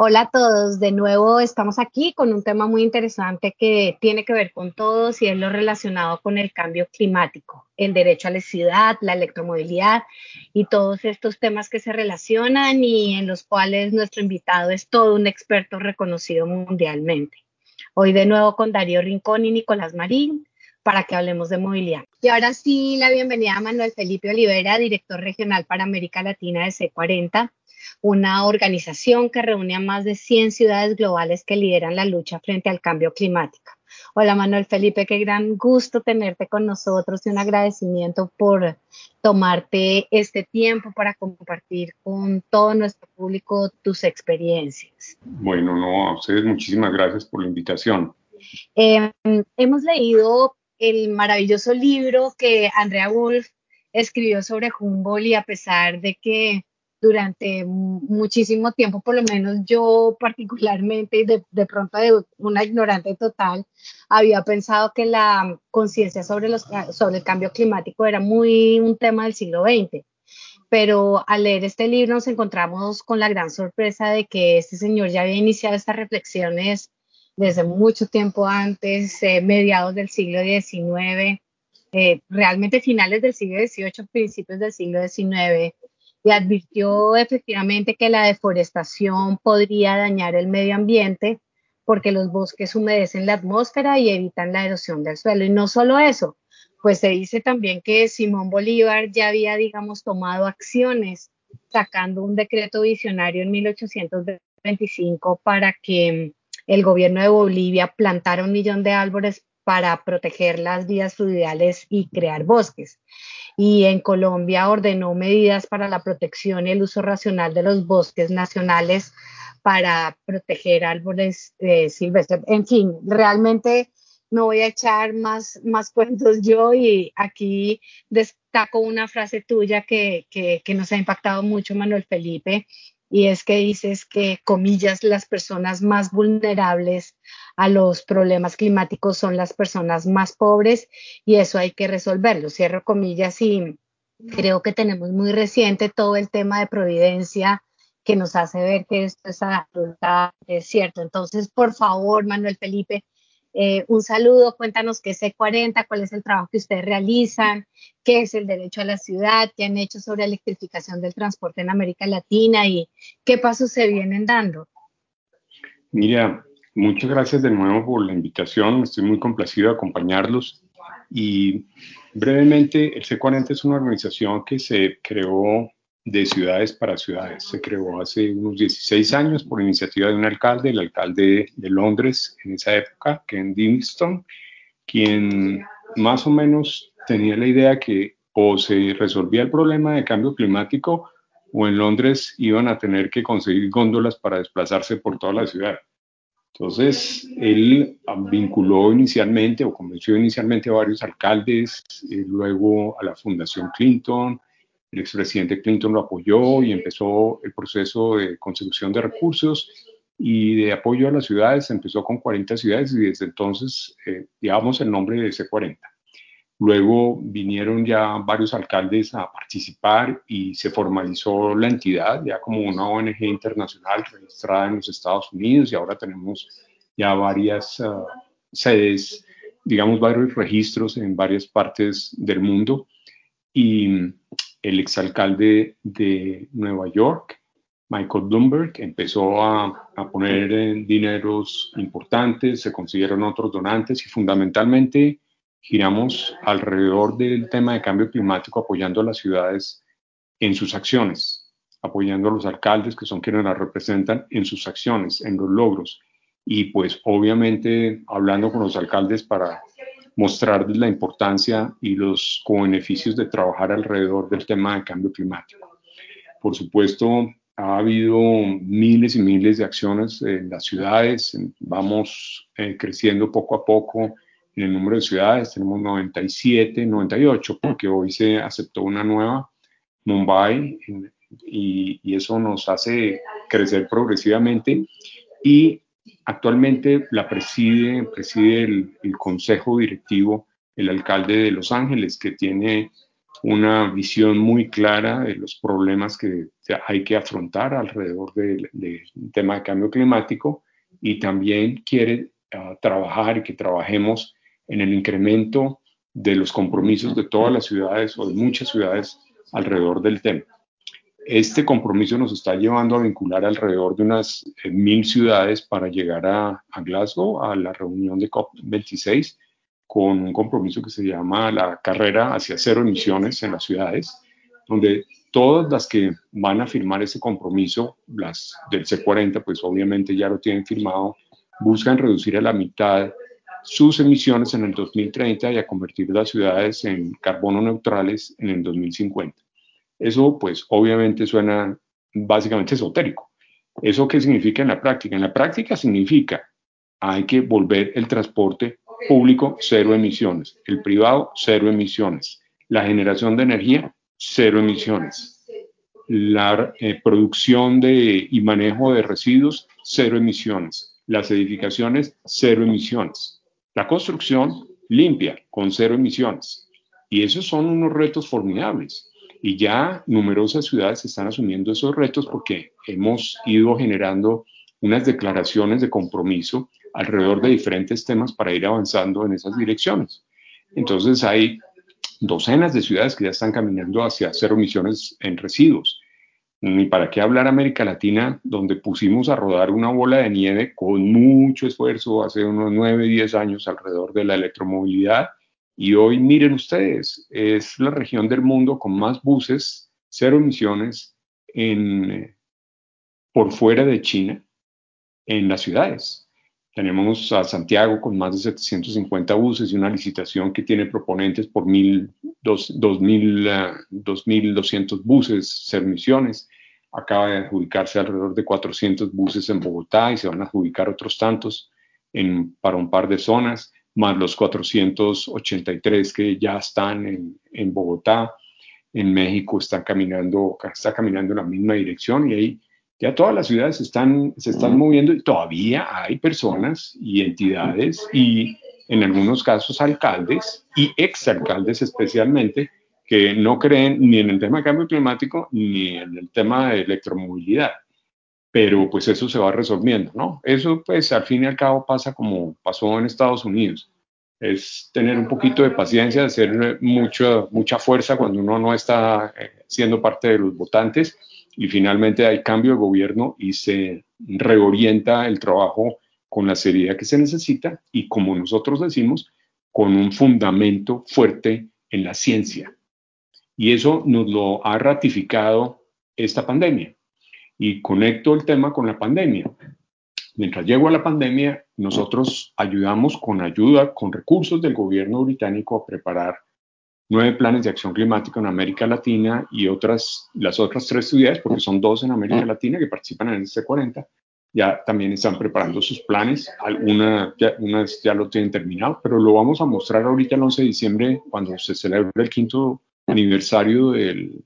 Hola a todos, de nuevo estamos aquí con un tema muy interesante que tiene que ver con todos y es lo relacionado con el cambio climático, el derecho a la ciudad, la electromovilidad y todos estos temas que se relacionan y en los cuales nuestro invitado es todo un experto reconocido mundialmente. Hoy de nuevo con Darío Rincón y Nicolás Marín para que hablemos de movilidad. Y ahora sí, la bienvenida a Manuel Felipe Olivera, director regional para América Latina de C40 una organización que reúne a más de 100 ciudades globales que lideran la lucha frente al cambio climático. Hola Manuel Felipe, qué gran gusto tenerte con nosotros y un agradecimiento por tomarte este tiempo para compartir con todo nuestro público tus experiencias. Bueno, no, a ustedes muchísimas gracias por la invitación. Em, hemos leído el maravilloso libro que Andrea Wolf escribió sobre Humboldt y a pesar de que durante muchísimo tiempo, por lo menos yo particularmente, de, de pronto de una ignorante total, había pensado que la conciencia sobre, los, sobre el cambio climático era muy un tema del siglo XX. Pero al leer este libro nos encontramos con la gran sorpresa de que este señor ya había iniciado estas reflexiones desde mucho tiempo antes, eh, mediados del siglo XIX, eh, realmente finales del siglo XVIII, principios del siglo XIX, y advirtió efectivamente que la deforestación podría dañar el medio ambiente porque los bosques humedecen la atmósfera y evitan la erosión del suelo. Y no solo eso, pues se dice también que Simón Bolívar ya había, digamos, tomado acciones sacando un decreto visionario en 1825 para que el gobierno de Bolivia plantara un millón de árboles para proteger las vías fluviales y crear bosques y en Colombia ordenó medidas para la protección y el uso racional de los bosques nacionales para proteger árboles eh, silvestres. En fin, realmente no voy a echar más, más cuentos yo y aquí destaco una frase tuya que, que, que nos ha impactado mucho, Manuel Felipe, y es que dices que, comillas, las personas más vulnerables a los problemas climáticos son las personas más pobres y eso hay que resolverlo. Cierro comillas y creo que tenemos muy reciente todo el tema de providencia que nos hace ver que esto es cierto. Entonces, por favor, Manuel Felipe, eh, un saludo, cuéntanos qué es C40, cuál es el trabajo que ustedes realizan, qué es el derecho a la ciudad, qué han hecho sobre electrificación del transporte en América Latina y qué pasos se vienen dando. Mira, muchas gracias de nuevo por la invitación, estoy muy complacido de acompañarlos y brevemente el C40 es una organización que se creó de ciudades para ciudades. Se creó hace unos 16 años por iniciativa de un alcalde, el alcalde de Londres en esa época, Ken Dinston, quien más o menos tenía la idea que o se resolvía el problema de cambio climático o en Londres iban a tener que conseguir góndolas para desplazarse por toda la ciudad. Entonces, él vinculó inicialmente o convenció inicialmente a varios alcaldes, eh, luego a la Fundación Clinton, el expresidente Clinton lo apoyó y empezó el proceso de consecución de recursos y de apoyo a las ciudades. Empezó con 40 ciudades y desde entonces eh, llevamos el nombre de C40. Luego vinieron ya varios alcaldes a participar y se formalizó la entidad ya como una ONG internacional registrada en los Estados Unidos y ahora tenemos ya varias uh, sedes, digamos varios registros en varias partes del mundo. Y el exalcalde de Nueva York, Michael Bloomberg, empezó a, poner dineros importantes, se consiguieron otros donantes y fundamentalmente giramos alrededor del tema de cambio climático apoyando a las ciudades en sus acciones, apoyando a los alcaldes que son quienes las representan en sus acciones, en los logros. Y pues obviamente hablando con los alcaldes para mostrarles la importancia y los beneficios de trabajar alrededor del tema de cambio climático. Por supuesto, ha habido miles y miles de acciones en las ciudades, vamos eh, creciendo poco a poco en el número de ciudades, tenemos 97, 98, porque hoy se aceptó una nueva, Mumbai, y, y eso nos hace crecer progresivamente. Y Actualmente la preside, el, consejo directivo el alcalde de Los Ángeles, que tiene una visión muy clara de los problemas que hay que afrontar alrededor del, tema de cambio climático y también quiere ah, trabajar y que trabajemos en el incremento de los compromisos de todas las ciudades o de muchas ciudades alrededor del tema. Este compromiso nos está llevando a vincular alrededor de unas eh, mil ciudades para llegar a, a Glasgow, a la reunión de COP26, con un compromiso que se llama la carrera hacia cero emisiones en las ciudades, donde todas las que van a firmar ese compromiso, las del C40, pues obviamente ya lo tienen firmado, buscan reducir a la mitad sus emisiones en el 2030 y a convertir las ciudades en carbono neutrales en el 2050. Eso pues obviamente suena básicamente esotérico. ¿Eso qué significa en la práctica? En la práctica significa hay que volver el transporte público cero emisiones, el privado cero emisiones, la generación de energía cero emisiones, la eh, producción de, y manejo de residuos cero emisiones, las edificaciones cero emisiones, la construcción limpia con cero emisiones. Y esos son unos retos formidables. Y ya numerosas ciudades están asumiendo esos retos porque hemos ido generando unas declaraciones de compromiso alrededor de diferentes temas para ir avanzando en esas direcciones. Entonces hay docenas de ciudades que ya están caminando hacia cero emisiones en residuos. Ni para qué hablar América Latina, donde pusimos a rodar una bola de nieve con mucho esfuerzo hace unos 9, 10 años alrededor de la electromovilidad. Y hoy miren ustedes, es la región del mundo con más buses, cero emisiones en, por fuera de China en las ciudades. Tenemos a Santiago con más de 750 buses y una licitación que tiene proponentes por 2.200 uh, buses, serviciones. Acaba de adjudicarse alrededor de 400 buses en Bogotá y se van a adjudicar otros tantos en, para un par de zonas, más los 483 que ya están en, en Bogotá. En México están caminando, está caminando en la misma dirección y ahí ya todas las ciudades están, se están moviendo y todavía hay personas y entidades y en algunos casos alcaldes y exalcaldes especialmente que no creen ni en el tema de cambio climático ni en el tema de electromovilidad. Pero pues eso se va resolviendo, ¿no? Eso pues al fin y al cabo pasa como pasó en Estados Unidos. Es tener un poquito de paciencia, hacer mucha, mucha fuerza cuando uno no está eh, siendo parte de los votantes y finalmente hay cambio de gobierno y se reorienta el trabajo con la seriedad que se necesita y como nosotros decimos, con un fundamento fuerte en la ciencia. Y eso nos lo ha ratificado esta pandemia. Y conecto el tema con la pandemia. Mientras llegó a la pandemia, nosotros ayudamos con ayuda, con recursos del gobierno británico a preparar nueve planes de acción climática en América Latina y otras, las otras tres ciudades, porque son dos en América Latina que participan en el C40, ya también están preparando sus planes, algunas ya, ya lo tienen terminado, pero lo vamos a mostrar ahorita el 11 de diciembre cuando se celebre el quinto aniversario del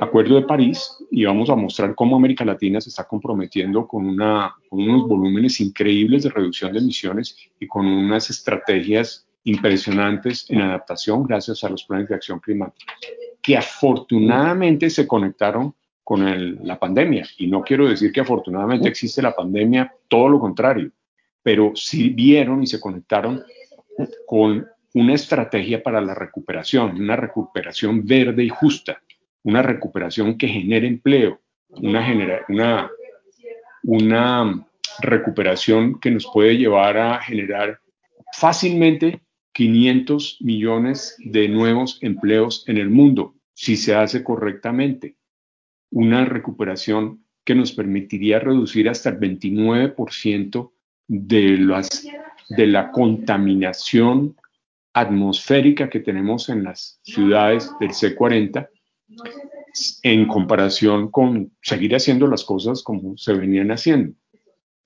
Acuerdo de París y vamos a mostrar cómo América Latina se está comprometiendo con, una, con unos volúmenes increíbles de reducción de emisiones y con unas estrategias impresionantes en adaptación gracias a los planes de acción climática, que afortunadamente se conectaron con la pandemia. Y no quiero decir que afortunadamente existe la pandemia, todo lo contrario, pero sí vieron y se conectaron con una estrategia para la recuperación, una recuperación verde y justa, una recuperación que genere empleo, una, recuperación que nos puede llevar a generar fácilmente 500 millones de nuevos empleos en el mundo, si se hace correctamente. Una recuperación que nos permitiría reducir hasta el 29% de, las, de la contaminación atmosférica que tenemos en las ciudades del C40 en comparación con seguir haciendo las cosas como se venían haciendo.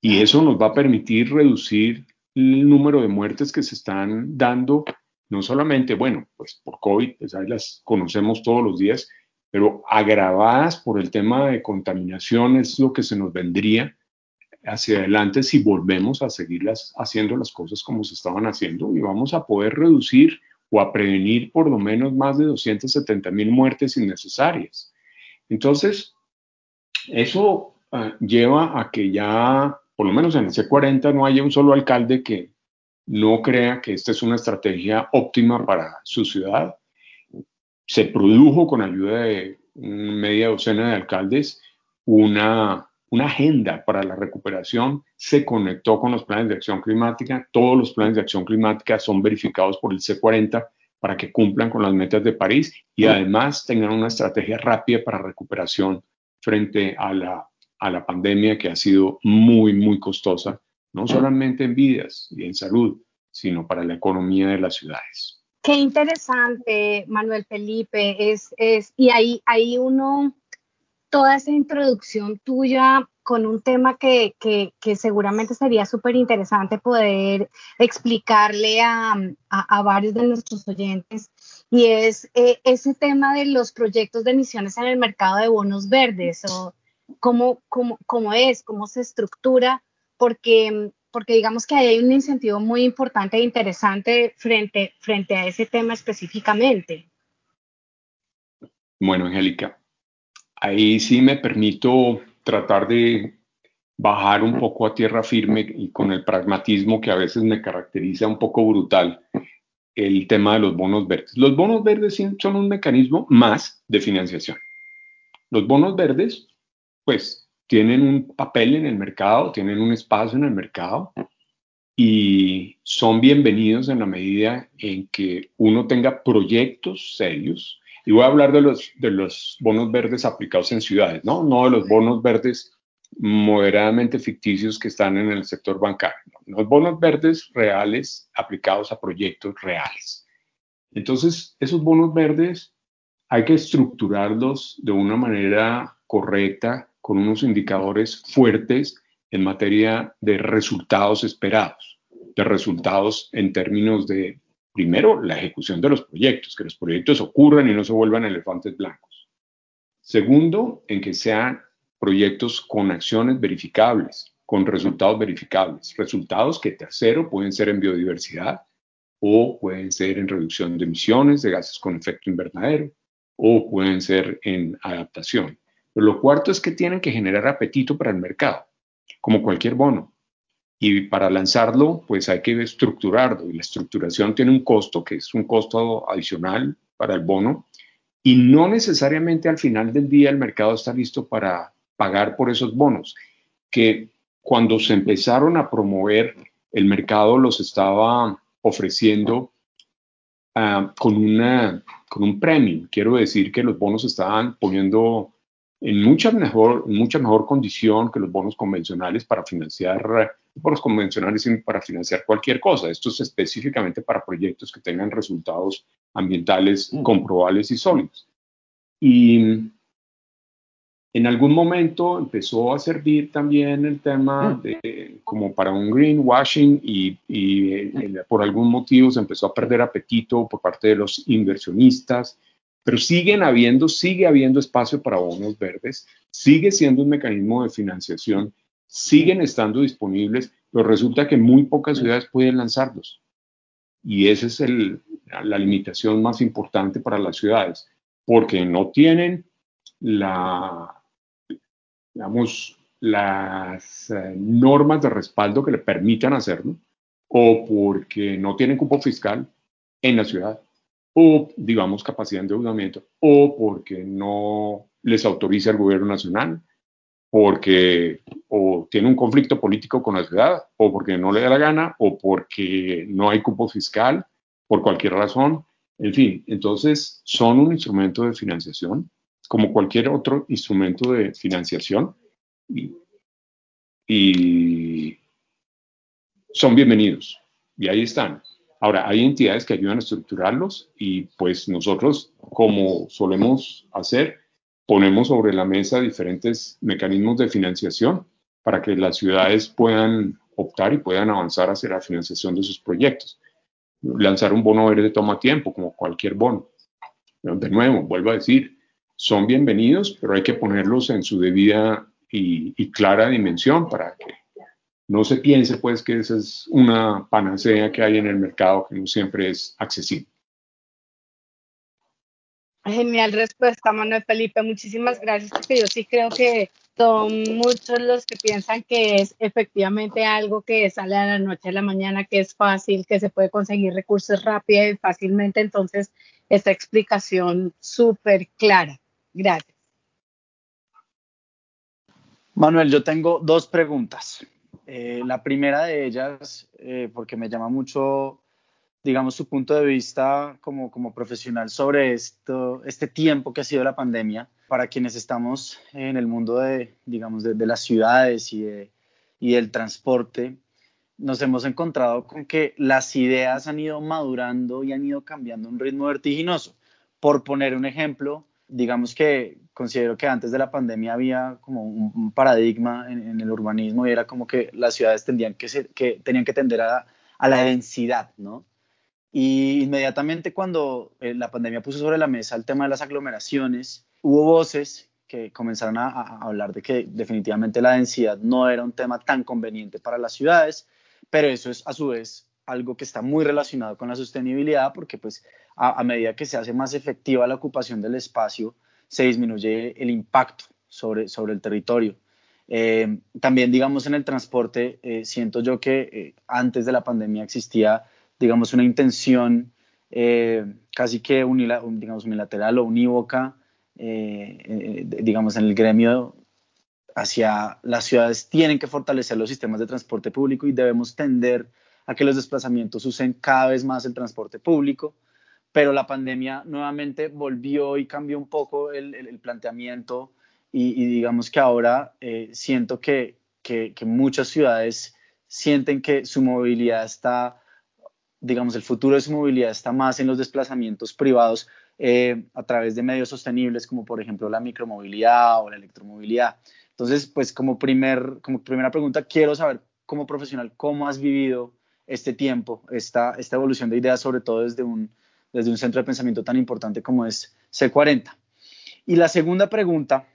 Y eso nos va a permitir reducir el número de muertes que se están dando, no solamente, bueno, pues por COVID, pues ahí las conocemos todos los días, pero agravadas por el tema de contaminación es lo que se nos vendría hacia adelante si volvemos a seguirlas haciendo las cosas como se estaban haciendo y vamos a poder reducir o a prevenir por lo menos más de 270 mil muertes innecesarias. Entonces, eso ah, lleva a que ya, por lo menos en el C40, no haya un solo alcalde que no crea que esta es una estrategia óptima para su ciudad. Se produjo con ayuda de media docena de alcaldes una, una agenda para la recuperación, se conectó con los planes de acción climática, todos los planes de acción climática son verificados por el C40 para que cumplan con las metas de París y además tengan una estrategia rápida para recuperación frente a la, a la pandemia que ha sido muy, muy costosa, no solamente en vidas y en salud, sino para la economía de las ciudades. Qué interesante, Manuel Felipe. Es, es, y ahí, ahí uno, toda esa introducción tuya con un tema que, que, seguramente sería súper interesante poder explicarle a, a, varios de nuestros oyentes, y es eh, ese tema de los proyectos de emisiones en el mercado de bonos verdes, o cómo, cómo, cómo es, cómo se estructura, porque porque digamos que hay un incentivo muy importante e interesante frente, frente a ese tema específicamente. Bueno, Angélica, ahí sí me permito tratar de bajar un poco a tierra firme y con el pragmatismo que a veces me caracteriza un poco brutal el tema de los bonos verdes. Los bonos verdes son un mecanismo más de financiación. Los bonos verdes, pues tienen un papel en el mercado, tienen un espacio en el mercado y son bienvenidos en la medida en que uno tenga proyectos serios. Y voy a hablar de los, de los bonos verdes aplicados en ciudades, ¿no? No de los bonos verdes moderadamente ficticios que están en el sector bancario. Los bonos verdes reales aplicados a proyectos reales. Entonces, esos bonos verdes hay que estructurarlos de una manera correcta, con unos indicadores fuertes en materia de resultados esperados, de resultados en términos de, primero, la ejecución de los proyectos, que los proyectos ocurran y no se vuelvan elefantes blancos. Segundo, en que sean proyectos con acciones verificables, con resultados verificables. Resultados que, tercero, pueden ser en biodiversidad o pueden ser en reducción de emisiones de gases con efecto invernadero o pueden ser en adaptación. Pero lo cuarto es que tienen que generar apetito para el mercado, como cualquier bono. Y para lanzarlo, pues hay que estructurarlo. Y la estructuración tiene un costo, que es un costo adicional para el bono. Y no necesariamente al final del día el mercado está listo para pagar por esos bonos, que cuando se empezaron a promover, el mercado los estaba ofreciendo uh, con, una, con un premio. Quiero decir que los bonos estaban poniendo en mucha mejor, mucha mejor condición que los bonos convencionales para financiar, bonos convencionales para financiar cualquier cosa. Esto es específicamente para proyectos que tengan resultados ambientales mm. comprobables y sólidos. Y en algún momento empezó a servir también el tema mm. de, como para un greenwashing y, y eh, por algún motivo se empezó a perder apetito por parte de los inversionistas pero siguen habiendo, sigue habiendo espacio para bonos verdes, sigue siendo un mecanismo de financiación, siguen estando disponibles, pero resulta que muy pocas ciudades pueden lanzarlos. Y esa es la limitación más importante para las ciudades, porque no tienen la, digamos, las eh, normas de respaldo que le permitan hacerlo, o porque no tienen cupo fiscal en la ciudad o, digamos, capacidad de endeudamiento, o porque no les autoriza el gobierno nacional, porque o tiene un conflicto político con la ciudad, o porque no le da la gana, o porque no hay cupo fiscal, por cualquier razón. En fin, entonces son un instrumento de financiación, como cualquier otro instrumento de financiación, y, y son bienvenidos. Y ahí están. Ahora, hay entidades que ayudan a estructurarlos y pues nosotros, como solemos hacer, ponemos sobre la mesa diferentes mecanismos de financiación para que las ciudades puedan optar y puedan avanzar hacia la financiación de sus proyectos. Lanzar un bono verde toma tiempo, como cualquier bono. De nuevo, vuelvo a decir, son bienvenidos, pero hay que ponerlos en su debida y, y clara dimensión para que no se piense pues que esa es una panacea que hay en el mercado que no siempre es accesible. Genial respuesta, Manuel Felipe. Muchísimas gracias, porque yo sí creo que son muchos los que piensan que es efectivamente algo que sale a la noche a la mañana, que es fácil, que se puede conseguir recursos rápido y fácilmente. Entonces, esta explicación súper clara. Gracias. Manuel, yo tengo dos preguntas. Eh, la primera de ellas, eh, porque me llama mucho digamos, su punto de vista como, como profesional sobre esto, este tiempo que ha sido la pandemia para quienes estamos en el mundo de, digamos, de, las ciudades y, de, y del transporte. Nos hemos encontrado con que las ideas han ido madurando y han ido cambiando a un ritmo vertiginoso. Por poner un ejemplo, digamos que considero que antes de la pandemia había como un, paradigma en, el urbanismo y era como que las ciudades tendrían que, ser, que tenían que tender a, a la densidad, ¿no? Y inmediatamente cuando eh, la pandemia puso sobre la mesa el tema de las aglomeraciones, hubo voces que comenzaron a, hablar de que definitivamente la densidad no era un tema tan conveniente para las ciudades, pero eso es a su vez algo que está muy relacionado con la sostenibilidad porque pues a, medida que se hace más efectiva la ocupación del espacio, se disminuye el impacto sobre, sobre el territorio. Eh, también, digamos, en el transporte, eh, siento yo que antes de la pandemia existía digamos, una intención eh, casi que digamos, unilateral o unívoca, eh, eh, digamos, en el gremio hacia las ciudades tienen que fortalecer los sistemas de transporte público y debemos tender a que los desplazamientos usen cada vez más el transporte público, pero la pandemia nuevamente volvió y cambió un poco el, planteamiento y, digamos que ahora siento que, que, que muchas ciudades sienten que su movilidad está digamos, el futuro de su movilidad está más en los desplazamientos privados eh, a través de medios sostenibles, como por ejemplo la micromovilidad o la electromovilidad. Entonces, pues como, primer, como primera pregunta, quiero saber como profesional, ¿cómo has vivido este tiempo, esta, esta evolución de ideas, sobre todo desde un, desde un centro de pensamiento tan importante como es C40? Y la segunda pregunta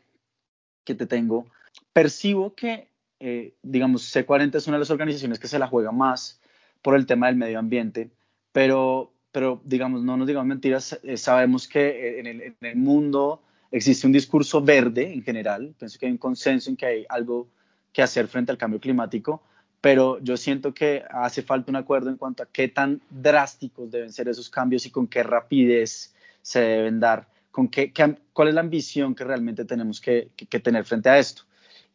que te tengo, percibo que, eh, digamos, C40 es una de las organizaciones que se la juega más por el tema del medio ambiente, pero, pero digamos, no nos digamos mentiras, eh, sabemos que eh, en el, en el, mundo existe un discurso verde en general, pienso que hay un consenso en que hay algo que hacer frente al cambio climático, pero yo siento que hace falta un acuerdo en cuanto a qué tan drásticos deben ser esos cambios y con qué rapidez se deben dar, con qué, cuál es la ambición que realmente tenemos que, que, tener frente a esto.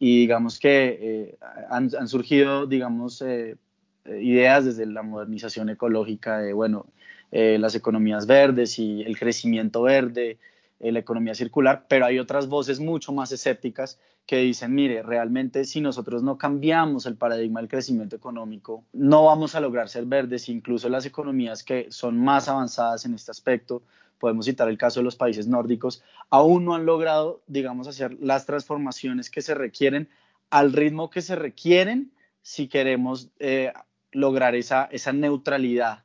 Y digamos que eh, han, han, surgido, digamos, eh, ideas desde la modernización ecológica de, bueno, eh, las economías verdes y el crecimiento verde, eh, la economía circular, pero hay otras voces mucho más escépticas que dicen, mire, realmente si nosotros no cambiamos el paradigma del crecimiento económico, no vamos a lograr ser verdes, incluso las economías que son más avanzadas en este aspecto, podemos citar el caso de los países nórdicos, aún no han logrado, digamos, hacer las transformaciones que se requieren al ritmo que se requieren si queremos lograr esa, esa neutralidad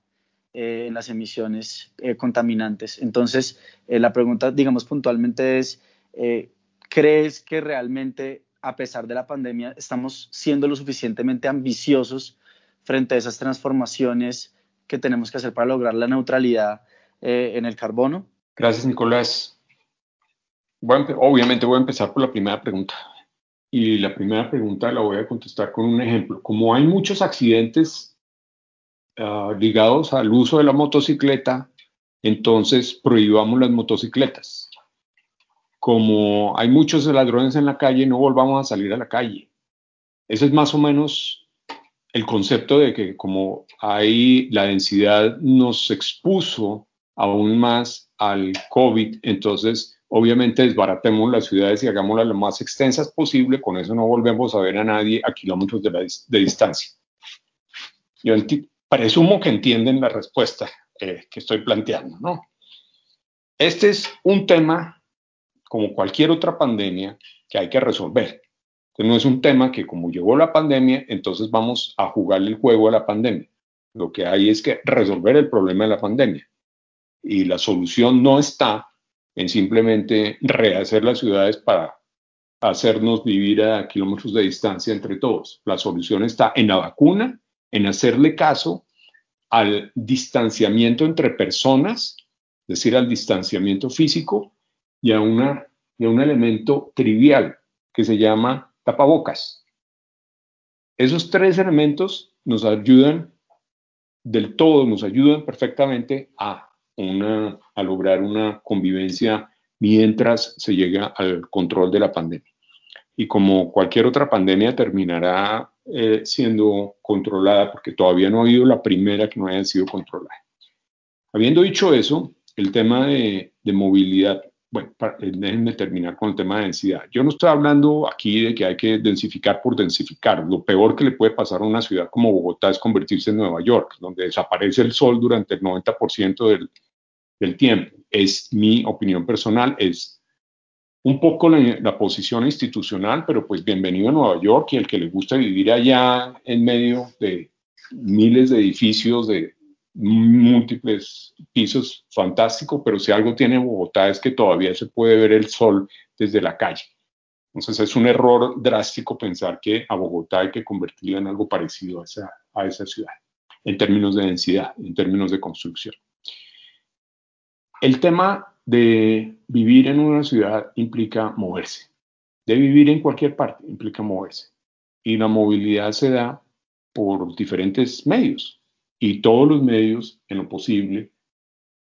eh, en las emisiones eh, contaminantes. Entonces, eh, la pregunta, digamos puntualmente es, ¿crees que realmente, a pesar de la pandemia, estamos siendo lo suficientemente ambiciosos frente a esas transformaciones que tenemos que hacer para lograr la neutralidad en el carbono? Gracias, Nicolás. obviamente voy a empezar por la primera pregunta. Y la primera pregunta la voy a contestar con un ejemplo. Como hay muchos accidentes ah, ligados al uso de la motocicleta, entonces prohibamos las motocicletas. Como hay muchos ladrones en la calle, no volvamos a salir a la calle. Ese es más o menos el concepto de que como hay la densidad nos expuso aún más al COVID, entonces Obviamente desbaratemos las ciudades y hagámoslas lo más extensas posible, con eso no volvemos a ver a nadie a kilómetros de, distancia. Yo presumo que entienden la respuesta eh, que estoy planteando, ¿no? Este es un tema, como cualquier otra pandemia, que hay que resolver. Entonces no es un tema que como llegó la pandemia, entonces vamos a jugar el juego a la pandemia. Lo que hay es que resolver el problema de la pandemia. Y la solución no está en simplemente rehacer las ciudades para hacernos vivir a kilómetros de distancia entre todos. La solución está en la vacuna, en hacerle caso al distanciamiento entre personas es decir, al distanciamiento físico y a, una, a un elemento trivial que se llama tapabocas. Esos tres elementos nos ayudan del todo, nos ayudan perfectamente a, una, a lograr una convivencia mientras se llega al control de la pandemia. Y como cualquier otra pandemia terminará eh, siendo controlada, porque todavía no ha habido la primera que no haya sido controlada. Habiendo dicho eso, el tema de, de movilidad bueno, eh, déjenme terminar con el tema de densidad. Yo no estoy hablando aquí de que hay que densificar por densificar. Lo peor que le puede pasar a una ciudad como Bogotá es convertirse en Nueva York, donde desaparece el sol durante el 90% del, del, tiempo. Es mi opinión personal, es un poco la, la, posición institucional, pero pues bienvenido a Nueva York y el que le gusta vivir allá en medio de miles de edificios, de, múltiples pisos, fantástico, pero si algo tiene Bogotá es que todavía se puede ver el sol desde la calle. Entonces es un error drástico pensar que a Bogotá hay que convertirla en algo parecido a esa, a esa ciudad, en términos de densidad, en términos de construcción. El tema de vivir en una ciudad implica moverse. De vivir en cualquier parte implica moverse. Y la movilidad se da por diferentes medios y todos los medios, en lo posible,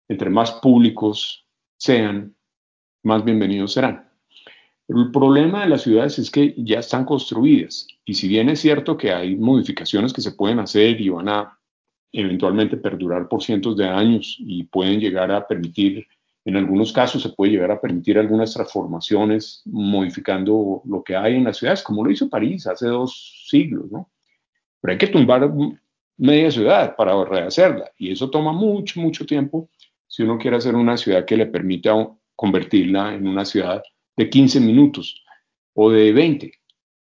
entre más públicos sean, más bienvenidos serán. El problema de las ciudades es que ya están construidas y si bien es cierto que hay modificaciones que se pueden hacer y van a eventualmente perdurar por cientos de años y pueden llegar a permitir, en algunos casos se puede llegar a permitir algunas transformaciones modificando lo que hay en las ciudades, como lo hizo París hace dos siglos, ¿no? Pero hay que tumbar media ciudad para rehacerla. Y eso toma mucho, mucho tiempo si uno quiere hacer una ciudad que le permita convertirla en una ciudad de 15 minutos o de 20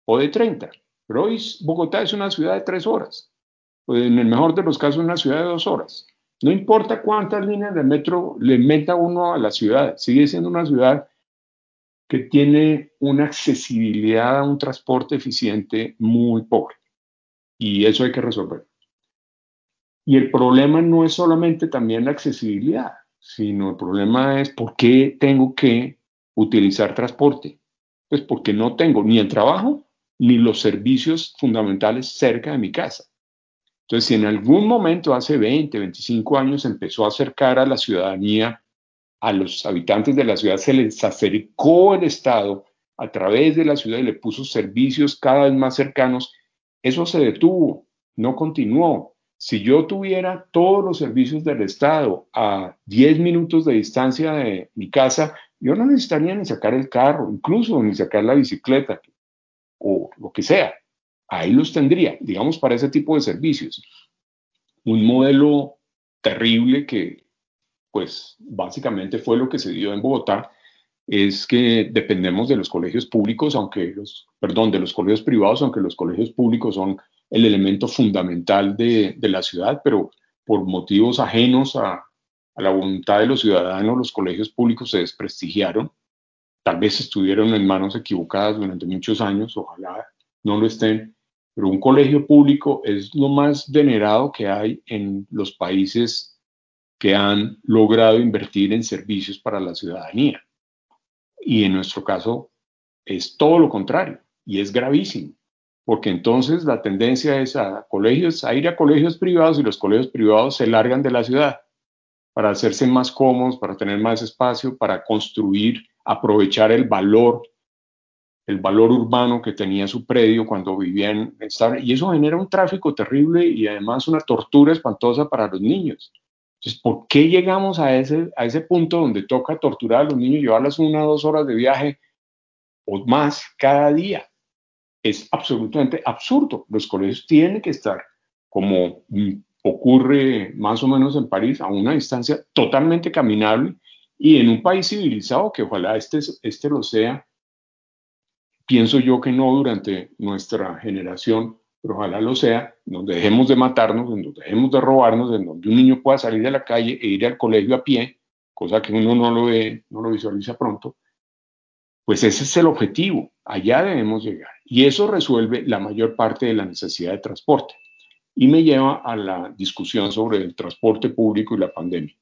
o de 30. Pero hoy Bogotá es una ciudad de tres horas. En el mejor de los casos, una ciudad de dos horas. No importa cuántas líneas de metro le meta uno a la ciudad, sigue siendo una ciudad que tiene una accesibilidad a un transporte eficiente muy pobre. Y eso hay que resolver. Y el problema no es solamente también la accesibilidad, sino el problema es por qué tengo que utilizar transporte. Pues porque no tengo ni el trabajo ni los servicios fundamentales cerca de mi casa. Entonces, si en algún momento, hace 20, 25 años, empezó a acercar a la ciudadanía, a los habitantes de la ciudad, se les acercó el Estado a través de la ciudad y le puso servicios cada vez más cercanos, eso se detuvo, no continuó. Si yo tuviera todos los servicios del Estado a 10 minutos de distancia de mi casa, yo no necesitaría ni sacar el carro, incluso ni sacar la bicicleta o lo que sea. Ahí los tendría, digamos, para ese tipo de servicios. Un modelo terrible que, pues, básicamente fue lo que se dio en Bogotá, es que dependemos de los colegios públicos, aunque los, perdón, de los colegios privados, aunque los colegios públicos son el elemento fundamental de, la ciudad, pero por motivos ajenos a, la voluntad de los ciudadanos, los colegios públicos se desprestigiaron. Tal vez estuvieron en manos equivocadas durante muchos años, ojalá no lo estén, pero un colegio público es lo más venerado que hay en los países que han logrado invertir en servicios para la ciudadanía. Y en nuestro caso es todo lo contrario y es gravísimo porque entonces la tendencia es a colegios, a ir a colegios privados y los colegios privados se largan de la ciudad para hacerse más cómodos, para tener más espacio, para construir, aprovechar el valor, el valor urbano que tenía su predio cuando vivían. Y eso genera un tráfico terrible y además una tortura espantosa para los niños. Entonces, ¿por qué llegamos a ese, a ese punto donde toca torturar a los niños, llevarlas una o dos horas de viaje o más cada día? es absolutamente absurdo. Los colegios tienen que estar, como ocurre más o menos en París, a una distancia totalmente caminable y en un país civilizado, que ojalá este, este lo sea, pienso yo que no durante nuestra generación, pero ojalá lo sea, donde dejemos de matarnos, donde dejemos de robarnos, en donde un niño pueda salir de la calle e ir al colegio a pie, cosa que uno no lo ve, no lo visualiza pronto, pues ese es el objetivo, allá debemos llegar. Y eso resuelve la mayor parte de la necesidad de transporte. Y me lleva a la discusión sobre el transporte público y la pandemia.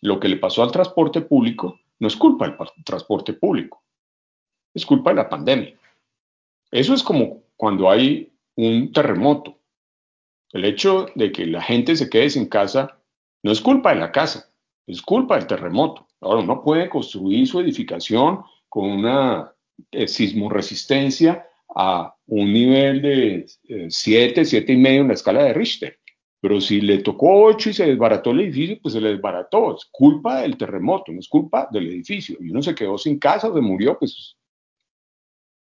lo que le pasó al transporte público no es culpa del transporte público, es culpa de la pandemia. Eso es como cuando hay un terremoto. El hecho de que la gente se quede sin casa no es culpa de la casa, es culpa del terremoto. Ahora, uno puede construir su edificación con una eh, sismoresistencia a un nivel de 7, eh, 7 y medio en la escala de Richter. Pero si le tocó 8 y se desbarató el edificio, pues se le desbarató. Es culpa del terremoto, no es culpa del edificio. Y uno se quedó sin casa se murió, pues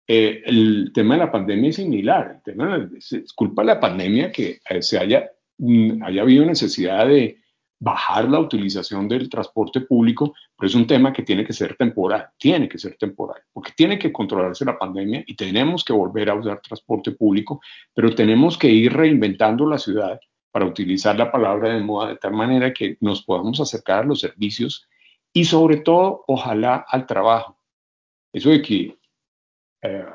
eh, el tema de la pandemia es similar. es culpa de la pandemia que se haya, mm, haya habido necesidad de bajar la utilización del transporte público, pero es un tema que tiene que ser temporal, tiene que ser temporal, porque tiene que controlarse la pandemia y tenemos que volver a usar transporte público, pero tenemos que ir reinventando la ciudad para utilizar la palabra de moda de tal manera que nos podamos acercar a los servicios y sobre todo, ojalá, al trabajo. Eso de que eh,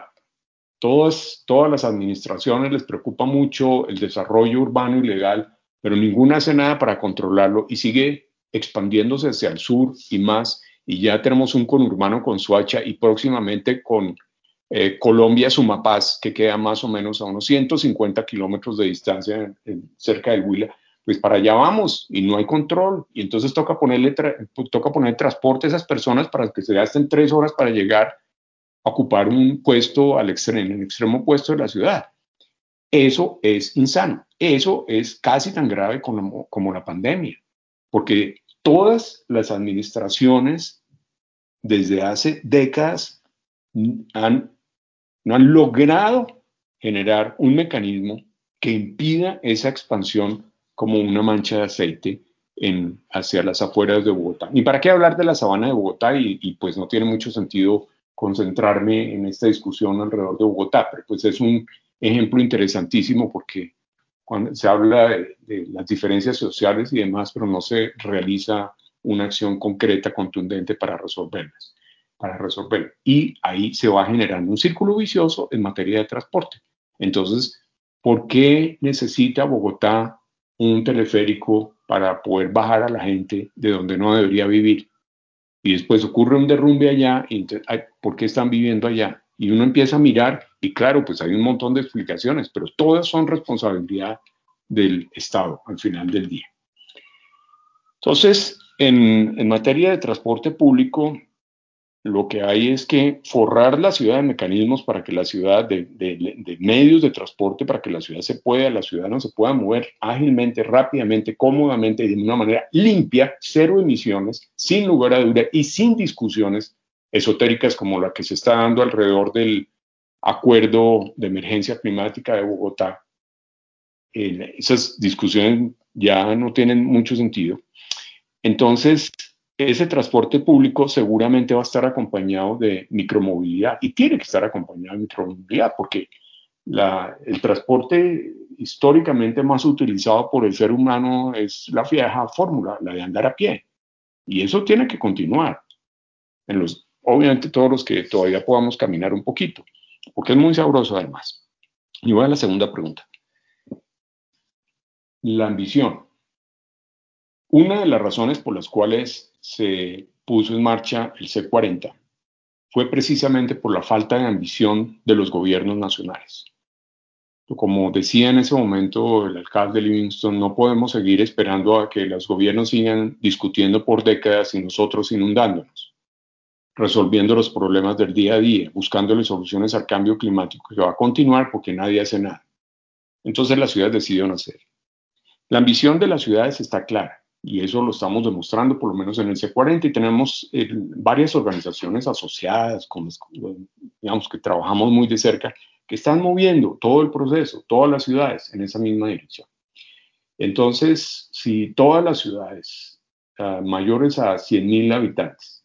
todas, todas las administraciones les preocupa mucho el desarrollo urbano y legal pero ninguna hace nada para controlarlo y sigue expandiéndose hacia el sur y más. Y ya tenemos un conurbano con Suacha y próximamente con eh, Colombia, Sumapaz, que queda más o menos a unos 150 kilómetros de distancia cerca del Huila. Pues para allá vamos y no hay control. Y entonces toca ponerle toca poner transporte a esas personas para que se gasten tres horas para llegar ocupar un puesto al extremo, en el extremo opuesto de la ciudad. Eso es insano. Eso es casi tan grave como, la pandemia, porque todas las administraciones desde hace décadas no han logrado generar un mecanismo que impida esa expansión como una mancha de aceite hacia las afueras de Bogotá. Ni para qué hablar de la sabana de Bogotá y, y, pues no tiene mucho sentido concentrarme en esta discusión alrededor de Bogotá, pero pues es un ejemplo interesantísimo porque cuando se habla de, las diferencias sociales y demás, pero no se realiza una acción concreta, contundente para resolverlas, para resolver. Y ahí se va generando un círculo vicioso en materia de transporte. Entonces, ¿por qué necesita Bogotá un teleférico para poder bajar a la gente de donde no debería vivir? Y después ocurre un derrumbe allá, ¿por qué están viviendo allá? Y uno empieza a mirar y claro, pues hay un montón de explicaciones, pero todas son responsabilidad del Estado al final del día. Entonces, en, materia de transporte público, lo que hay es que forrar la ciudad de mecanismos para que la ciudad, de, de, medios de transporte, para que la ciudad se pueda, la ciudad no se pueda mover ágilmente, rápidamente, cómodamente y de una manera limpia, cero emisiones, sin lugar a duda y sin discusiones esotéricas como la que se está dando alrededor del acuerdo de emergencia climática de Bogotá. esas discusiones ya no tienen mucho sentido. Entonces, ese transporte público seguramente va a estar acompañado de micromovilidad y tiene que estar acompañado de micromovilidad porque el transporte históricamente más utilizado por el ser humano es la vieja fórmula, la de andar a pie. Y eso tiene que continuar. En los, obviamente todos los que todavía podamos caminar un poquito, porque es muy sabroso además. Y voy a la segunda pregunta. La ambición. Una de las razones por las cuales se puso en marcha el C40 fue precisamente por la falta de ambición de los gobiernos nacionales. Como decía en ese momento el alcalde Livingston, no podemos seguir esperando a que los gobiernos sigan discutiendo por décadas y nosotros inundándonos resolviendo los problemas del día a día, buscándole soluciones al cambio climático que va a continuar porque nadie hace nada. Entonces las ciudades decidieron hacer. La ambición de las ciudades está clara y eso lo estamos demostrando por lo menos en el C40 y tenemos eh, varias organizaciones asociadas digamos que trabajamos muy de cerca que están moviendo todo el proceso, todas las ciudades en esa misma dirección. Entonces, si todas las ciudades ah, mayores a 100.000 habitantes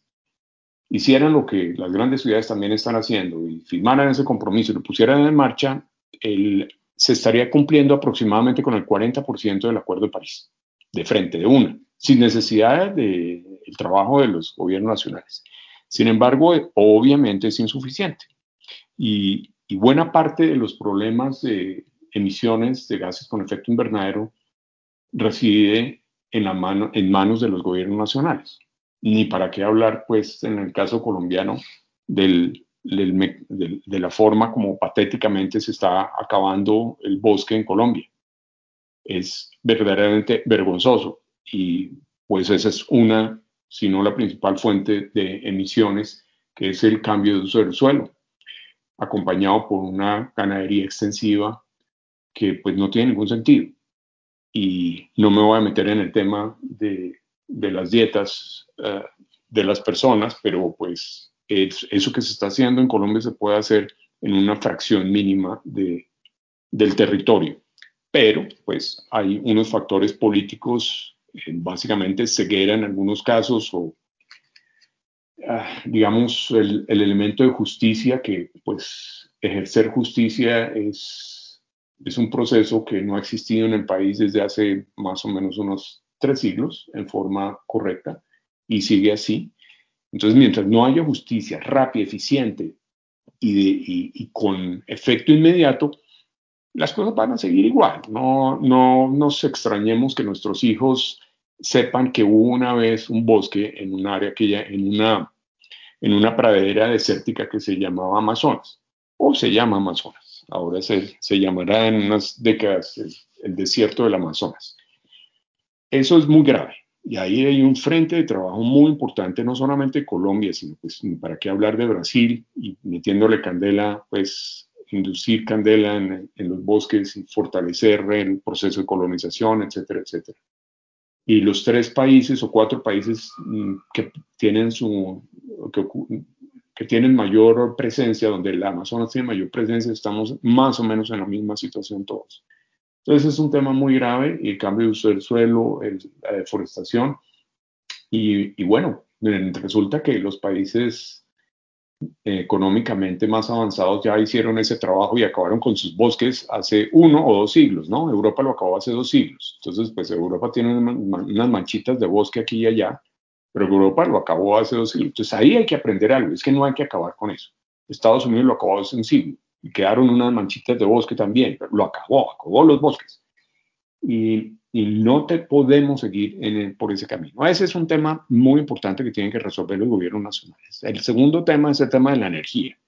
hicieran lo que las grandes ciudades también están haciendo y firmaran ese compromiso y lo pusieran en marcha, se estaría cumpliendo aproximadamente con el 40% del Acuerdo de París, de frente, de una, sin necesidad del trabajo de los gobiernos nacionales. Sin embargo, obviamente es insuficiente. Y, buena parte de los problemas de emisiones de gases con efecto invernadero reside en, la mano, en manos de los gobiernos nacionales. Ni para qué hablar, pues, en el caso colombiano, de la forma como patéticamente se está acabando el bosque en Colombia. Es verdaderamente vergonzoso y pues esa es una, si no la principal fuente de emisiones, que es el cambio de uso del suelo, acompañado por una ganadería extensiva que pues no tiene ningún sentido. Y no me voy a meter en el tema de, de las dietas uh, de las personas, pero pues es, eso que se está haciendo en Colombia se puede hacer en una fracción mínima de, del territorio. Pero pues hay unos factores políticos, eh, básicamente ceguera en algunos casos o uh, digamos el, el elemento de justicia que pues ejercer justicia es un proceso que no ha existido en el país desde hace más o menos unos tres siglos en forma correcta y sigue así. Entonces, mientras no haya justicia rápida, eficiente y, con efecto inmediato, las cosas van a seguir igual. No, no nos extrañemos que nuestros hijos sepan que hubo una vez un bosque en un área que ya, en una, en una pradera desértica que se llamaba Amazonas o se llama Amazonas ahora se, se llamará en unas décadas el, desierto del Amazonas. Eso es muy grave. Y ahí hay un frente de trabajo muy importante, no solamente Colombia, sino pues, para qué hablar de Brasil y metiéndole candela, pues inducir candela en, en, los bosques y fortalecer el proceso de colonización, etcétera, etcétera. Y los tres países o cuatro países mm, que tienen su, que, que tienen mayor presencia, donde el Amazonas tiene mayor presencia, estamos más o menos en la misma situación todos. Entonces es un tema muy grave, el cambio de uso del suelo, la deforestación, y, y, bueno, resulta que los países económicamente más avanzados ya hicieron ese trabajo y acabaron con sus bosques hace uno o dos siglos, ¿no? Europa lo acabó hace dos siglos. Entonces, pues Europa tiene unas manchitas de bosque aquí y allá, pero Europa lo acabó hace dos siglos. Entonces ahí hay que aprender algo, es que no hay que acabar con eso. Estados Unidos lo acabó hace un siglo y quedaron unas manchitas de bosque también, pero lo acabó, acabó los bosques. Y, y no te podemos seguir en por ese camino. Ese es un tema muy importante que tienen que resolver los gobiernos nacionales. El segundo tema es el tema de la energía.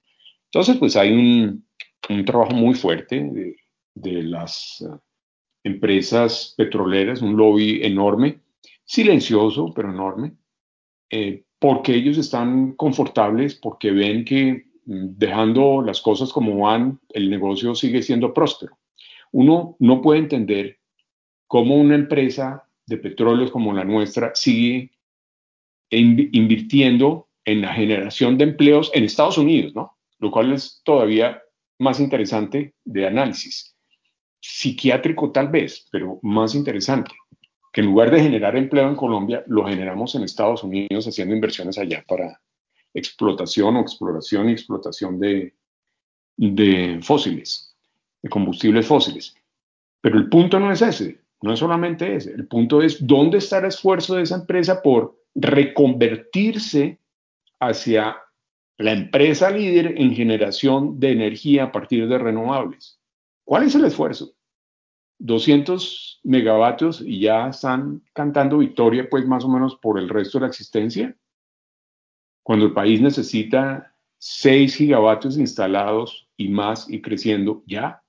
Entonces, pues hay un, un trabajo muy fuerte de, de las uh, empresas petroleras, un lobby enorme, silencioso, pero enorme, eh, porque ellos están confortables, porque ven que mm, dejando las cosas como van, el negocio sigue siendo próspero. Uno no puede entender cómo una empresa de petróleos como la nuestra sigue invirtiendo en la generación de empleos en Estados Unidos, ¿no? Lo cual es todavía más interesante de análisis. Psiquiátrico tal vez, pero más interesante que en lugar de generar empleo en Colombia, lo generamos en Estados Unidos haciendo inversiones allá para explotación o exploración y explotación de, de fósiles, de combustibles fósiles. Pero el punto no es ese, no es solamente ese, el punto es dónde está el esfuerzo de esa empresa por reconvertirse hacia la empresa líder en generación de energía a partir de renovables. ¿Cuál es el esfuerzo? 200 megavatios y ya están cantando victoria, pues más o menos por el resto de la existencia, cuando el país necesita 6 gigavatios instalados y más y creciendo ya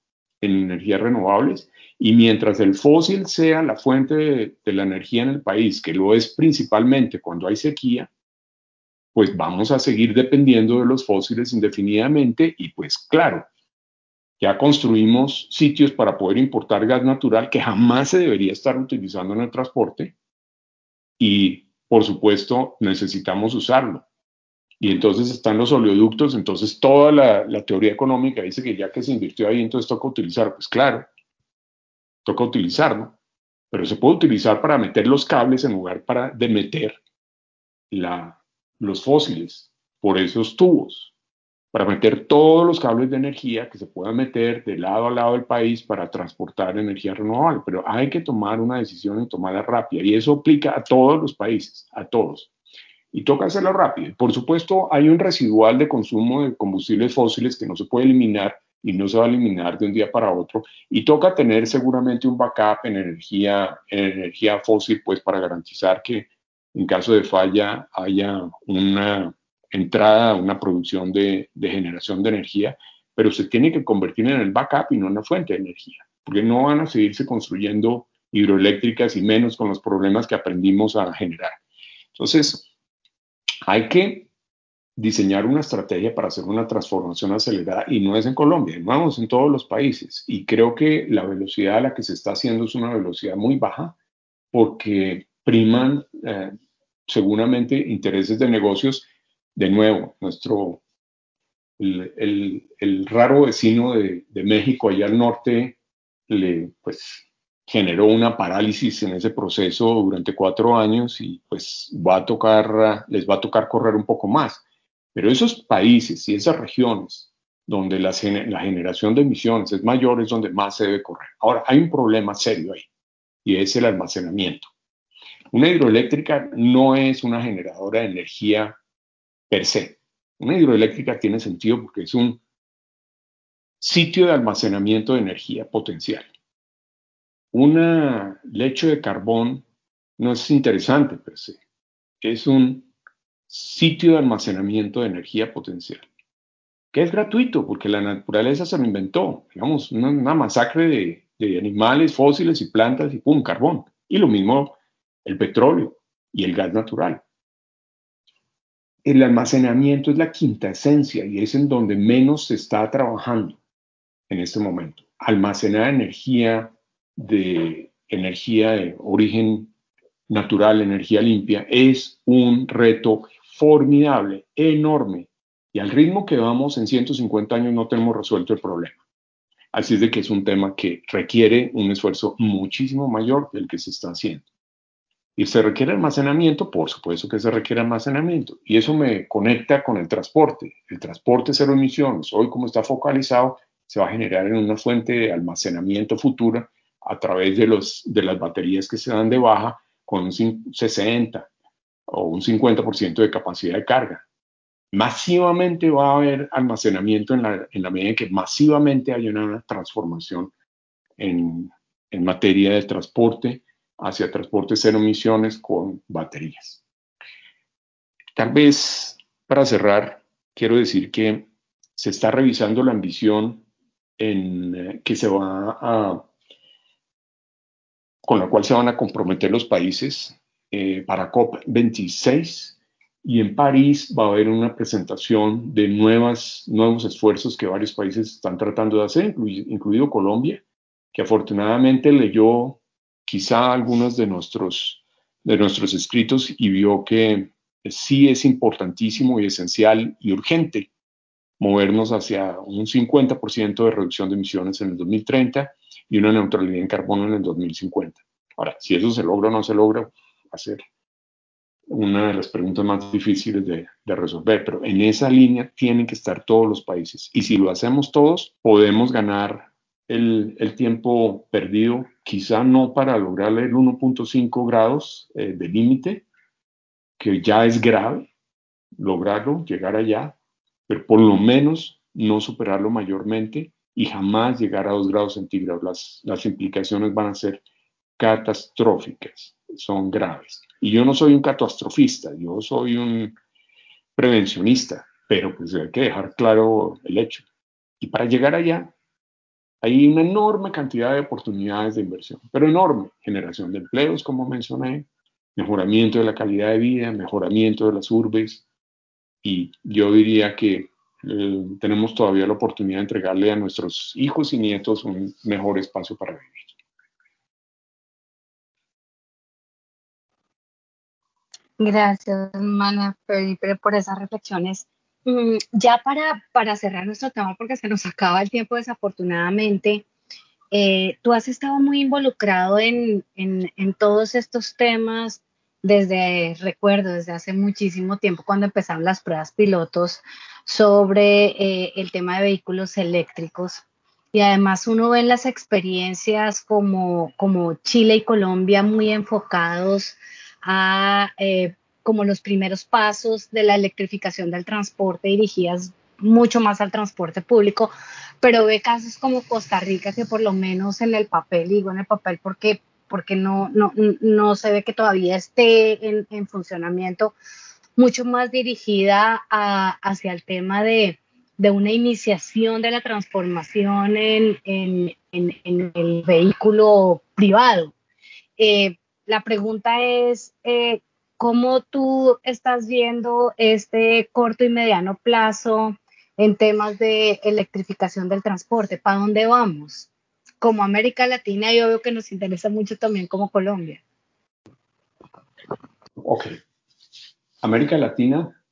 en energías renovables. Y mientras el fósil sea la fuente de, de la energía en el país, que lo es principalmente cuando hay sequía, pues vamos a seguir dependiendo de los fósiles indefinidamente y pues claro, ya construimos sitios para poder importar gas natural que jamás se debería estar utilizando en el transporte y, por supuesto, necesitamos usarlo. Y entonces están los oleoductos, entonces toda la, teoría económica dice que ya que se invirtió ahí, entonces toca utilizar. Pues claro, toca utilizarlo, pero se puede utilizar para meter los cables en lugar para de meter la, los fósiles por esos tubos para meter todos los cables de energía que se puedan meter de lado a lado del país para transportar energía renovable. Pero hay que tomar una decisión y tomarla rápida. Y eso aplica a todos los países, a todos. Y toca hacerlo rápido. Por supuesto, hay un residual de consumo de combustibles fósiles que no se puede eliminar y no se va a eliminar de un día para otro. Y toca tener seguramente un backup en energía, en energía fósil, pues para garantizar que en caso de falla haya una entrada, una producción de, de generación de energía, pero se tiene que convertir en el backup y no en una fuente de energía, porque no van a seguirse construyendo hidroeléctricas y menos con los problemas que aprendimos a generar. Entonces, hay que diseñar una estrategia para hacer una transformación acelerada y no es en Colombia, vamos en todos los países. Y creo que la velocidad a la que se está haciendo es una velocidad muy baja porque priman eh, seguramente intereses de negocios. De nuevo, nuestro, el, el, raro vecino de, de, México allá al norte le, pues, generó una parálisis en ese proceso durante cuatro años y pues va a tocar, les va a tocar correr un poco más. Pero esos países y esas regiones donde la, la generación de emisiones es mayor es donde más se debe correr. Ahora, hay un problema serio ahí y es el almacenamiento. Una hidroeléctrica no es una generadora de energía per se. Una hidroeléctrica tiene sentido porque es un sitio de almacenamiento de energía potencial un lecho de carbón no es interesante per se, es un sitio de almacenamiento de energía potencial, que es gratuito porque la naturaleza se lo inventó, digamos, una, masacre de, de animales fósiles y plantas y pum, carbón. Y lo mismo el petróleo y el gas natural. El almacenamiento es la quinta esencia y es en donde menos se está trabajando en este momento. Almacenar energía de energía de origen natural, energía limpia, es un reto formidable, enorme. Y al ritmo que vamos, en 150 años no tenemos resuelto el problema. Así es de que es un tema que requiere un esfuerzo muchísimo mayor del que se está haciendo. Y se requiere almacenamiento, por supuesto que se requiere almacenamiento. Y eso me conecta con el transporte. El transporte cero emisiones, hoy como está focalizado, se va a generar en una fuente de almacenamiento futura a través de, los, de las baterías que se dan de baja con un 60 o un 50% de capacidad de carga. Masivamente va a haber almacenamiento en la, en la medida en que masivamente haya una transformación en, en materia de transporte hacia transporte cero emisiones con baterías. Tal vez para cerrar, quiero decir que se está revisando la ambición en, eh, que se va a con la cual se van a comprometer los países eh, para COP26 y en París va a haber una presentación de nuevas, nuevos esfuerzos que varios países están tratando de hacer, incluido, Colombia, que afortunadamente leyó quizá algunos de nuestros, de nuestros escritos y vio que sí es importantísimo y esencial y urgente movernos hacia un 50% de reducción de emisiones en el 2030 y una neutralidad en carbono en el 2050. Ahora, si eso se logra o no se logra, va a ser una de las preguntas más difíciles de, resolver, pero en esa línea tienen que estar todos los países. Y si lo hacemos todos, podemos ganar el, tiempo perdido, quizá no para lograr el 1.5 grados eh, de límite, que ya es grave lograrlo, llegar allá, pero por lo menos no superarlo mayormente y jamás llegar a 2 grados centígrados. Las, las implicaciones van a ser catastróficas, son graves. Y yo no soy un catastrofista, yo soy un prevencionista, pero pues hay que dejar claro el hecho. Y para llegar allá, hay una enorme cantidad de oportunidades de inversión, pero enorme. Generación de empleos, como mencioné, mejoramiento de la calidad de vida, mejoramiento de las urbes. Y yo diría que eh, tenemos todavía la oportunidad de entregarle a nuestros hijos y nietos un mejor espacio para vivir. Gracias, Mana Felipe, por esas reflexiones. Mm, ya para, para cerrar nuestro tema, porque se nos acaba el tiempo desafortunadamente, eh, tú has estado muy involucrado en, en, todos estos temas desde, recuerdo, desde hace muchísimo tiempo cuando empezaron las pruebas pilotos sobre eh, el tema de vehículos eléctricos. Y además uno ve las experiencias como, como Chile y Colombia muy enfocados a eh, como los primeros pasos de la electrificación del transporte dirigidas mucho más al transporte público, pero ve casos como Costa Rica que por lo menos en el papel, digo en el papel porque, porque no, no, no se ve que todavía esté en, en funcionamiento, mucho más dirigida a, hacia el tema de, de, una iniciación de la transformación en, en, en el vehículo privado. Eh, la pregunta es, eh, ¿cómo tú estás viendo este corto y mediano plazo en temas de electrificación del transporte? ¿Para dónde vamos? Como América Latina, yo veo que nos interesa mucho también como Colombia. Ok. América Latina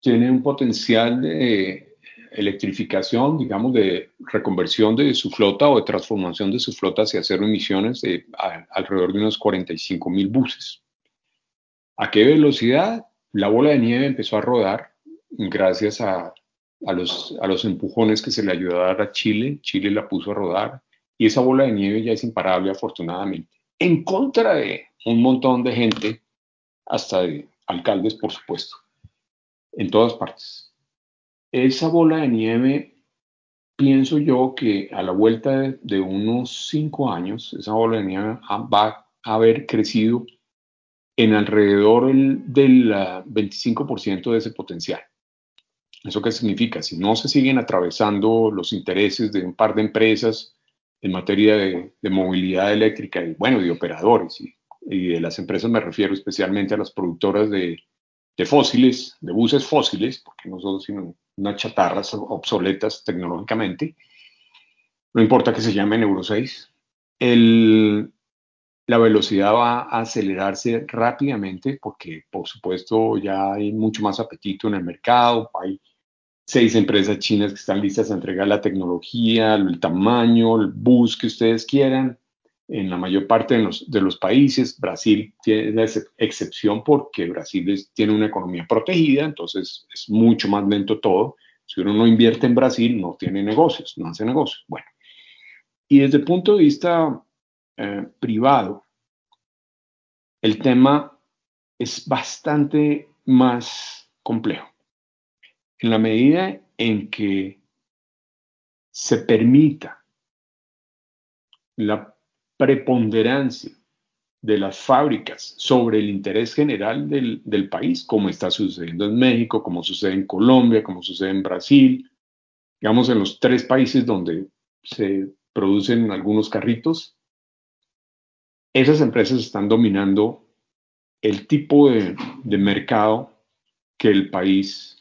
tiene un potencial de electrificación, digamos, de reconversión de su flota o de transformación de su flota hacia cero emisiones de alrededor de unos 45 mil buses. ¿A qué velocidad? La bola de nieve empezó a rodar gracias a, a, los, a los empujones que se le ayudó a dar a Chile. Chile la puso a rodar y esa bola de nieve ya es imparable afortunadamente. En contra de un montón de gente, hasta de alcaldes, por supuesto, en todas partes esa bola de nieve, pienso yo que a la vuelta de, unos cinco años, esa bola de nieve va a haber crecido en alrededor del 25% de ese potencial. ¿Eso qué significa? Si no se siguen atravesando los intereses de un par de empresas en materia de, movilidad eléctrica y, bueno, de operadores, y, de las empresas me refiero especialmente a las productoras de, fósiles, de buses fósiles, porque no solo sino unas chatarras obsoletas tecnológicamente, no importa que se llamen Euro 6, el, la velocidad va a acelerarse rápidamente porque, por supuesto, ya hay mucho más apetito en el mercado, hay seis empresas chinas que están listas a entregar la tecnología, el tamaño, el bus que ustedes quieran, en la mayor parte de los, países. Brasil tiene la excepción porque Brasil tiene una economía protegida, entonces es mucho más lento todo. Si uno no invierte en Brasil, no tiene negocios, no hace negocios. Bueno, y desde el punto de vista eh, privado, el tema es bastante más complejo. En la medida en que se permita la preponderancia de las fábricas sobre el interés general del, del, país, como está sucediendo en México, como sucede en Colombia, como sucede en Brasil, digamos en los tres países donde se producen algunos carritos, esas empresas están dominando el tipo de, de mercado que el país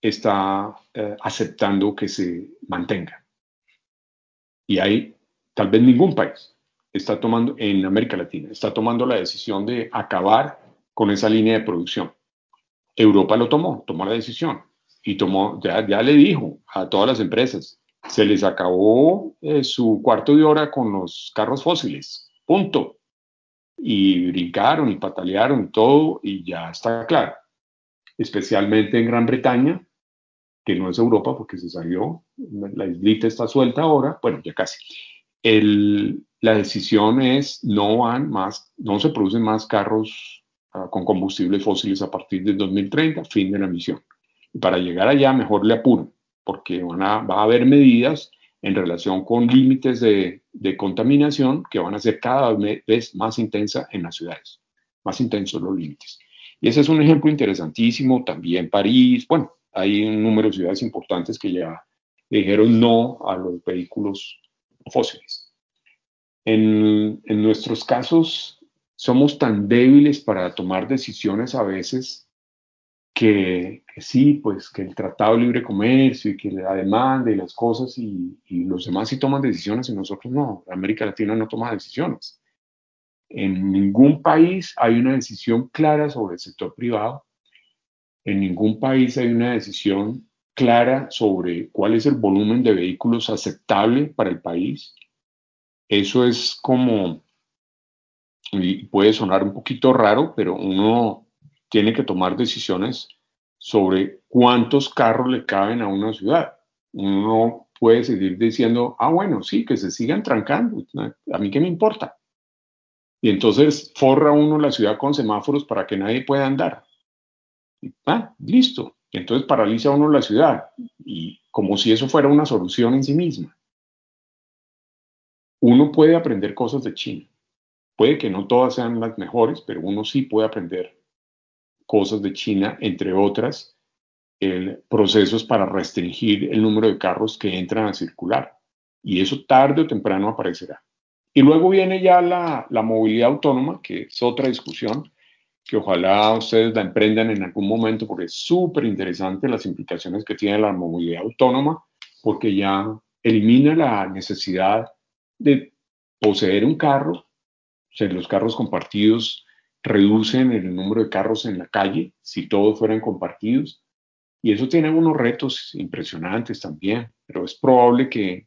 está eh, aceptando que se mantenga. Y hay tal vez ningún país está tomando, en América Latina, está tomando la decisión de acabar con esa línea de producción. Europa lo tomó, tomó la decisión y tomó, ya, ya le dijo a todas las empresas, se les acabó eh, su cuarto de hora con los carros fósiles, punto. Y brincaron y patalearon todo y ya está claro. Especialmente en Gran Bretaña, que no es Europa porque se salió, la islita está suelta ahora, bueno, ya casi la decisión es no van más, no se producen más carros uh, con combustibles fósiles a partir del 2030, fin de la misión. Y para llegar allá, mejor le apuran, porque van a, va a haber medidas en relación con límites de, de, contaminación que van a ser cada vez más intensas en las ciudades, más intensos los límites. Y ese es un ejemplo interesantísimo, también París, bueno, hay un número de ciudades importantes que ya dijeron no a los vehículos fósiles. En, en nuestros casos somos tan débiles para tomar decisiones a veces que, sí, pues que el Tratado de Libre Comercio y que la demanda y las cosas y, y, los demás sí toman decisiones y nosotros no. América Latina no toma decisiones. En ningún país hay una decisión clara sobre el sector privado. En ningún país hay una decisión clara sobre cuál es el volumen de vehículos aceptable para el país. Eso es como, y puede sonar un poquito raro, pero uno tiene que tomar decisiones sobre cuántos carros le caben a una ciudad. Uno puede seguir diciendo, ah, bueno, sí, que se sigan trancando, a mí qué me importa. Y entonces forra uno la ciudad con semáforos para que nadie pueda andar. Ah, listo, Entonces paraliza uno la ciudad y como si eso fuera una solución en sí misma. Uno puede aprender cosas de China. Puede que no todas sean las mejores, pero uno sí puede aprender cosas de China, entre otras, el proceso es para restringir el número de carros que entran a circular. Y eso tarde o temprano aparecerá. Y luego viene ya la, la movilidad autónoma, que es otra discusión, que ojalá ustedes la emprendan en algún momento, porque es súper interesante las implicaciones que tiene la movilidad autónoma, porque ya elimina la necesidad de poseer un carro. O sea, los carros compartidos reducen el número de carros en la calle si todos fueran compartidos. Y eso tiene unos retos impresionantes también, pero es probable que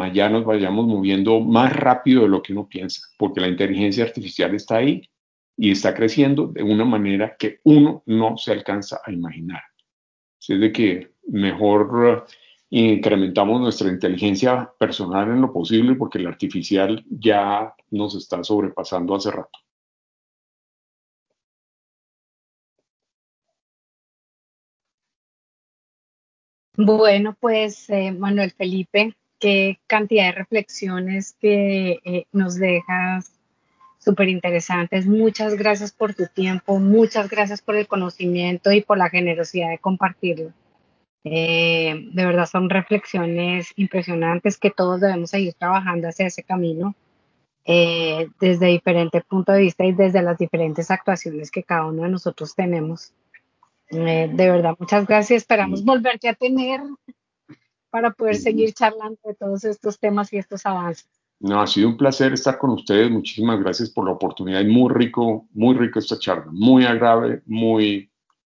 allá nos vayamos moviendo más rápido de lo que uno piensa, porque la inteligencia artificial está ahí y está creciendo de una manera que uno no se alcanza a imaginar. Es de que mejor eh, incrementamos nuestra inteligencia personal en lo posible porque la artificial ya nos está sobrepasando hace rato. Bueno, pues eh, Manuel Felipe, qué cantidad de reflexiones que eh, nos dejas súper interesantes. Muchas gracias por tu tiempo, muchas gracias por el conocimiento y por la generosidad de compartirlo. Eh, de verdad son reflexiones impresionantes que todos debemos seguir trabajando hacia ese camino eh, desde diferentes puntos de vista y desde las diferentes actuaciones que cada uno de nosotros tenemos. Eh, de verdad, muchas gracias. Esperamos volverte a tener para poder seguir charlando de todos estos temas y estos avances. No, ha sido un placer estar con ustedes. Muchísimas gracias por la oportunidad. Muy rico, muy rico esta charla. Muy agrave, muy